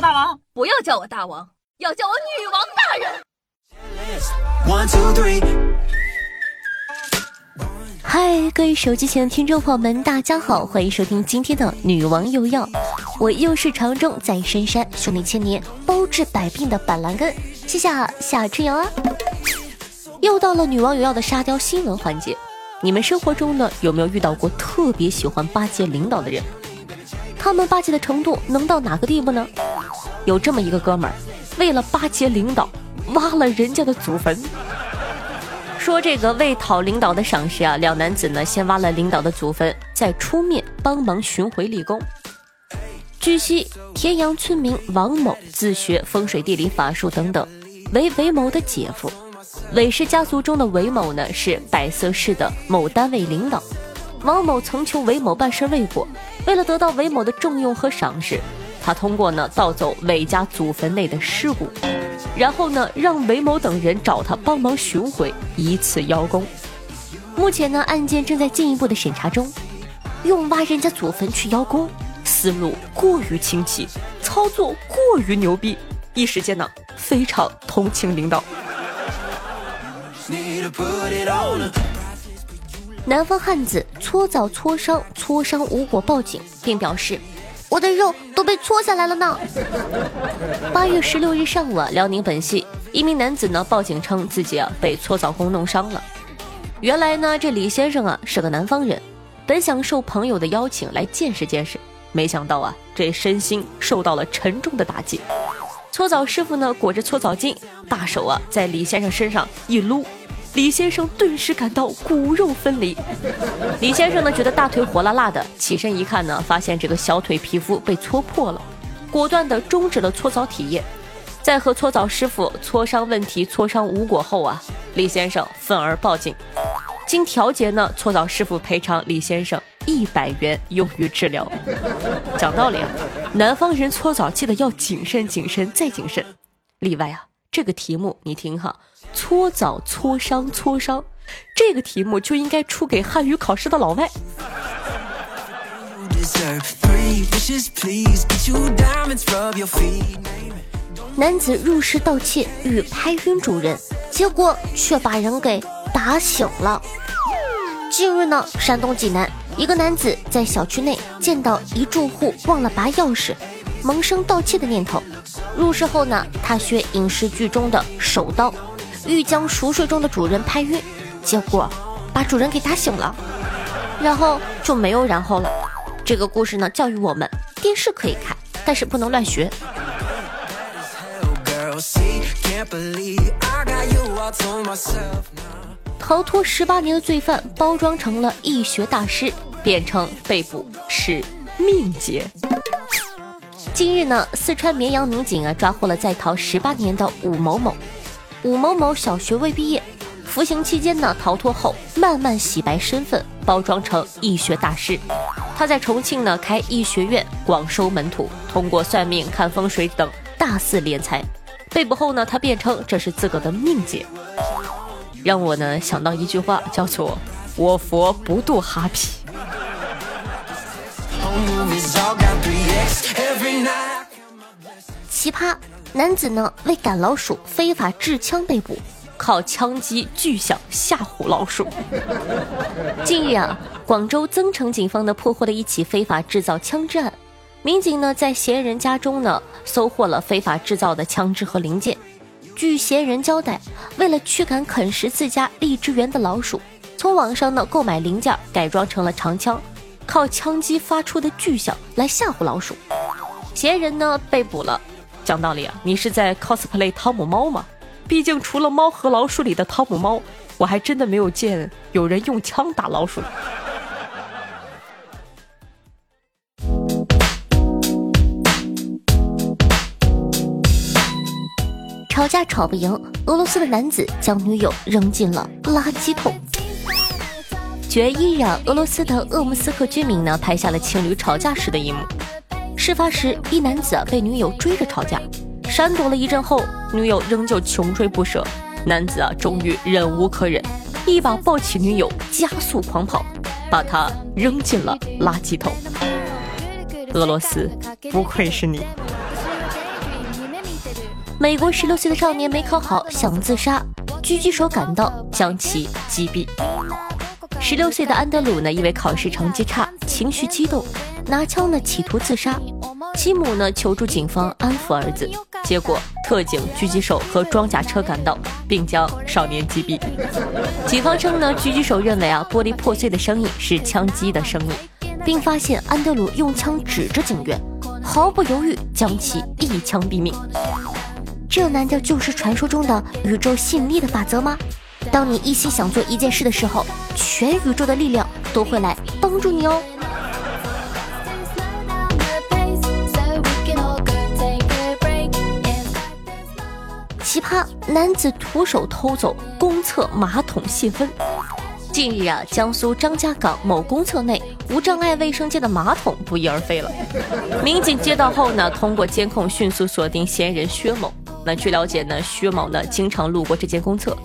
大王？不要叫我大王，要叫我女王大人。嗨，各位手机前的听众朋友们，大家好，欢迎收听今天的《女王有药》，我又是常中在深山修炼千年、包治百病的板蓝根，谢谢夏春阳啊！又到了《女王有药》的沙雕新闻环节，你们生活中呢有没有遇到过特别喜欢巴结领导的人？他们巴结的程度能到哪个地步呢？有这么一个哥们儿，为了巴结领导，挖了人家的祖坟。说这个为讨领导的赏识啊，两男子呢先挖了领导的祖坟，再出面帮忙寻回立功。据悉，田阳村民王某自学风水地理法术等等，为韦某的姐夫。韦氏家族中的韦某呢是百色市的某单位领导。王某曾求韦某办事未果，为了得到韦某的重用和赏识，他通过呢盗走韦家祖坟内的尸骨。然后呢，让韦某等人找他帮忙寻回，以此邀功。目前呢，案件正在进一步的审查中。用挖人家祖坟去邀功，思路过于清奇，操作过于牛逼，一时间呢，非常同情领导。南方汉子搓澡搓伤，搓伤无果报警，并表示。我的肉都被搓下来了呢。八月十六日上午，辽宁本溪一名男子呢报警称自己啊被搓澡工弄伤了。原来呢，这李先生啊是个南方人，本想受朋友的邀请来见识见识，没想到啊这身心受到了沉重的打击。搓澡师傅呢裹着搓澡巾，大手啊在李先生身上一撸。李先生顿时感到骨肉分离。李先生呢，觉得大腿火辣辣的，起身一看呢，发现这个小腿皮肤被搓破了，果断的终止了搓澡体验。在和搓澡师傅磋商问题，磋商无果后啊，李先生愤而报警。经调解呢，搓澡师傅赔偿李先生一百元用于治疗。讲道理啊，南方人搓澡记得要谨慎、谨慎再谨慎。例外啊，这个题目你听哈。搓澡、搓伤、搓伤，这个题目就应该出给汉语考试的老外。男子入室盗窃欲拍晕主人，结果却把人给打醒了。近日呢，山东济南一个男子在小区内见到一住户忘了拔钥匙，萌生盗窃的念头。入室后呢，他学影视剧中的手刀。欲将熟睡中的主人拍晕，结果把主人给打醒了，然后就没有然后了。这个故事呢，教育我们：电视可以看，但是不能乱学。逃脱十八年的罪犯，包装成了易学大师，变成被捕是命劫。近日呢，四川绵阳民警啊，抓获了在逃十八年的武某某。武某某小学未毕业，服刑期间呢，逃脱后慢慢洗白身份，包装成易学大师。他在重庆呢开易学院，广收门徒，通过算命、看风水等大肆敛财。被捕后呢，他辩称这是自个的命劫，让我呢想到一句话，叫做“我佛不渡哈皮”。奇葩。男子呢为赶老鼠非法制枪被捕，靠枪击巨响吓唬老鼠。近日啊，广州增城警方呢破获了一起非法制造枪支案，民警呢在嫌疑人家中呢搜获了非法制造的枪支和零件。据嫌疑人交代，为了驱赶啃食自家荔枝园的老鼠，从网上呢购买零件改装成了长枪，靠枪击发出的巨响来吓唬老鼠。嫌疑人呢被捕了。讲道理啊，你是在 cosplay 汤姆猫吗？毕竟除了猫和老鼠里的汤姆猫，我还真的没有见有人用枪打老鼠。吵架吵不赢，俄罗斯的男子将女友扔进了垃圾桶。九月一日，啊，俄罗斯的鄂木斯克居民呢拍下了情侣吵架时的一幕。事发时，一男子被女友追着吵架，闪躲了一阵后，女友仍旧穷追不舍。男子啊，终于忍无可忍，一把抱起女友，加速狂跑，把她扔进了垃圾桶。俄罗斯，不愧是你。美国十六岁的少年没考好想自杀，狙击手赶到将其击毙。十六岁的安德鲁呢，因为考试成绩差，情绪激动，拿枪呢企图自杀。其母呢求助警方安抚儿子，结果特警、狙击手和装甲车赶到，并将少年击毙。警方称呢，狙击手认为啊，玻璃破碎的声音是枪击的声音，并发现安德鲁用枪指着警员，毫不犹豫将其一枪毙命。这难道就是传说中的宇宙吸引力的法则吗？当你一心想做一件事的时候，全宇宙的力量都会来帮助你哦。男子徒手偷走公厕马桶泄愤。近日啊，江苏张家港某公厕内无障碍卫生间的马桶不翼而飞了。民警接到后呢，通过监控迅速锁定嫌疑人薛某。那据了解呢，薛某呢经常路过这间公厕。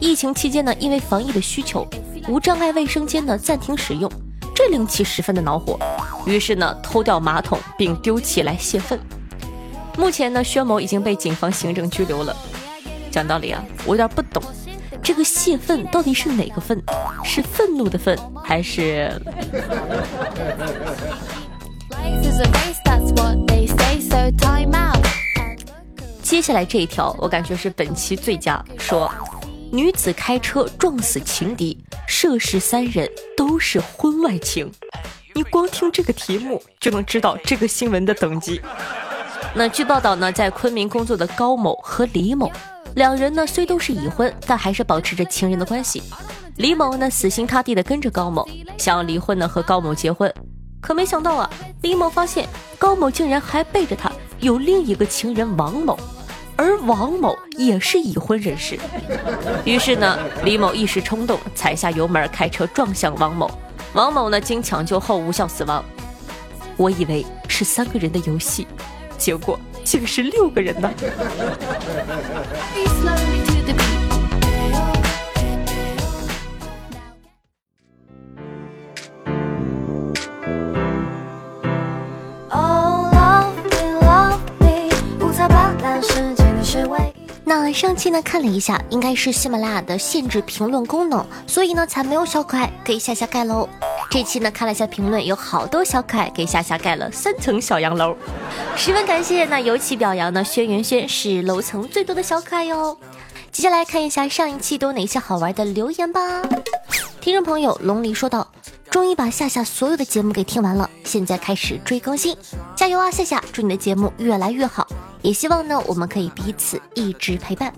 疫情期间呢，因为防疫的需求，无障碍卫生间呢暂停使用，这令其十分的恼火，于是呢偷掉马桶并丢弃来泄愤。目前呢，薛某已经被警方行政拘留了。讲道理啊，我有点不懂，这个泄愤到底是哪个愤？是愤怒的愤，还是？接下来这一条，我感觉是本期最佳。说，女子开车撞死情敌，涉事三人都是婚外情。你光听这个题目就能知道这个新闻的等级。那据报道呢，在昆明工作的高某和李某。两人呢虽都是已婚，但还是保持着情人的关系。李某呢死心塌地的跟着高某，想要离婚呢和高某结婚，可没想到啊，李某发现高某竟然还背着他有另一个情人王某，而王某也是已婚人士。于是呢，李某一时冲动踩下油门开车撞向王某，王某呢经抢救后无效死亡。我以为是三个人的游戏，结果。竟是六个人呢！那上期呢看了一下，应该是喜马拉雅的限制评论功能，所以呢才没有小可爱可以下下盖楼。这期呢看了一下评论，有好多小可爱给夏夏盖了三层小洋楼，十分感谢。那尤其表扬呢，轩辕轩是楼层最多的小可爱哟。接下来看一下上一期都有哪些好玩的留言吧。听众朋友龙离说道：“终于把夏夏所有的节目给听完了，现在开始追更新，加油啊，夏夏！祝你的节目越来越好，也希望呢我们可以彼此一直陪伴。”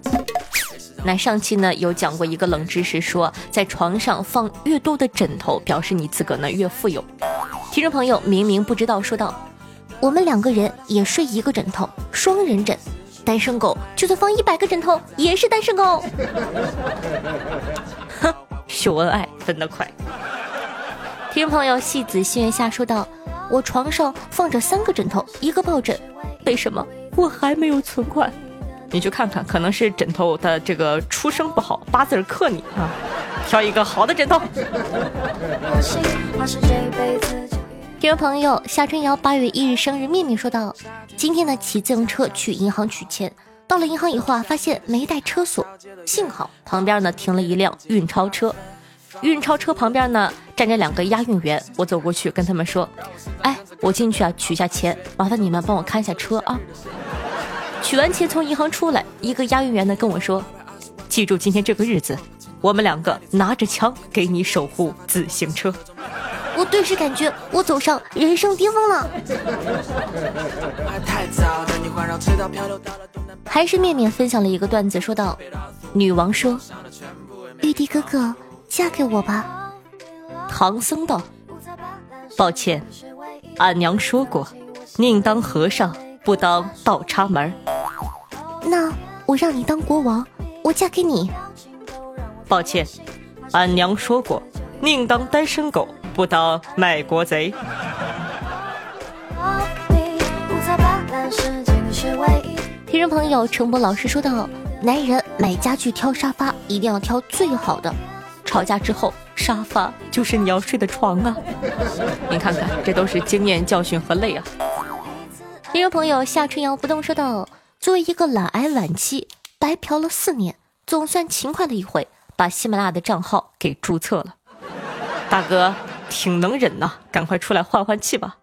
那上期呢有讲过一个冷知识，说在床上放越多的枕头，表示你自个呢越富有。听众朋友明明不知道，说道：“我们两个人也睡一个枕头，双人枕。单身狗就算放一百个枕头，也是单身狗。哼，秀恩爱分得快。听众朋友戏子心月下说道：“我床上放着三个枕头，一个抱枕，为什么我还没有存款？”你去看看，可能是枕头的这个出生不好，八字克你啊！挑一个好的枕头。听众朋友夏春瑶八月一日生日，面面说道：“今天呢，骑自行车去银行取钱，到了银行以后啊，发现没带车锁，幸好旁边呢停了一辆运钞车，运钞车旁边呢站着两个押运员，我走过去跟他们说：‘哎，我进去啊取一下钱，麻烦你们帮我看一下车啊。’”取完钱从银行出来，一个押运员呢跟我说：“记住今天这个日子，我们两个拿着枪给你守护自行车。”我顿时感觉我走上人生巅峰了。还是面面分享了一个段子，说道：“女王说，玉帝哥哥嫁给我吧。”唐僧道：“抱歉，俺娘说过，宁当和尚。”不当倒插门那我让你当国王，我嫁给你。抱歉，俺娘说过，宁当单身狗，不当卖国贼。听众朋友，陈博老师说道，男人买家具挑沙发一定要挑最好的，吵架之后沙发就是你要睡的床啊。你看看，这都是经验教训和泪啊。听众朋友夏春瑶不动说道：“作为一个懒癌晚期，白嫖了四年，总算勤快了一回，把喜马拉雅的账号给注册了。大哥挺能忍呐，赶快出来换换气吧。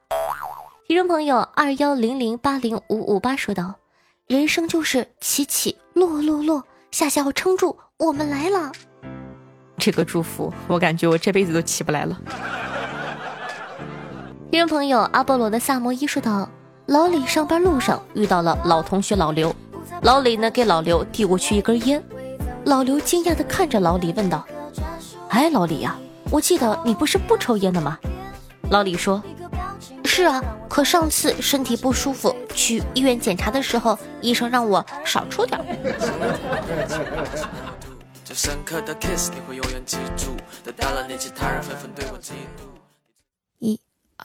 听众朋友二幺零零八零五五八说道：“人生就是起起落落落，下下要撑住，我们来了。”这个祝福，我感觉我这辈子都起不来了。听众朋友阿波罗的萨摩伊说道：“老李上班路上遇到了老同学老刘，老李呢给老刘递过去一根烟，老刘惊讶的看着老李问道：‘哎，老李呀，我记得你不是不抽烟的吗？’老李说：‘是啊，可上次身体不舒服去医院检查的时候，医生让我少抽点。’ 一。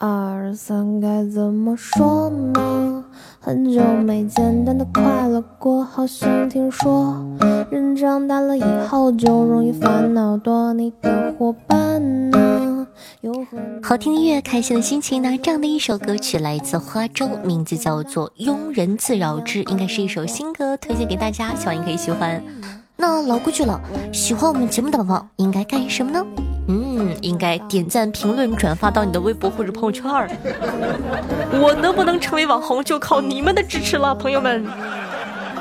二三该怎么说呢？很久没简单的快乐过，好像听说人长大了以后就容易烦恼多。你的伙伴呢？好听音乐，开心的心情。那这样的一首歌曲来自花粥，名字叫做《庸人自扰之》，应该是一首新歌，推荐给大家，希望你可以喜欢。那老规矩了，喜欢我们节目的宝宝应该干什么呢？嗯，应该点赞、评论、转发到你的微博或者朋友圈儿。我能不能成为网红，就靠你们的支持了，朋友们。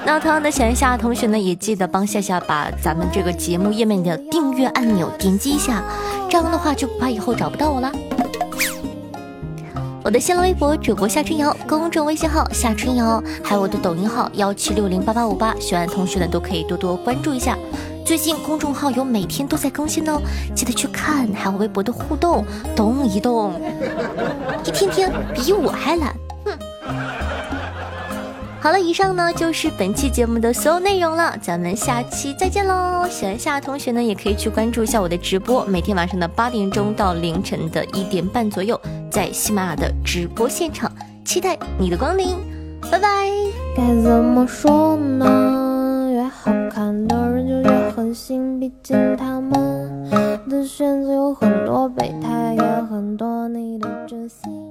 那同样的，喜欢夏夏同学呢，也记得帮夏夏把咱们这个节目页面的订阅按钮点击一下，这样的话就不怕以后找不到我了。我的新浪微博主播夏春瑶，公众微信号夏春瑶，还有我的抖音号幺七六零八八五八，喜欢同学呢都可以多多关注一下。最近公众号有每天都在更新哦，记得去看，还有微博的互动，动一动，一天天比我还懒。哼。好了，以上呢就是本期节目的所有内容了，咱们下期再见喽！喜欢夏同学呢，也可以去关注一下我的直播，每天晚上的八点钟到凌晨的一点半左右，在喜马拉雅的直播现场，期待你的光临，拜拜。该怎么说呢？越好看的心，毕竟他们的选择有很多，备胎也很多，你的真心。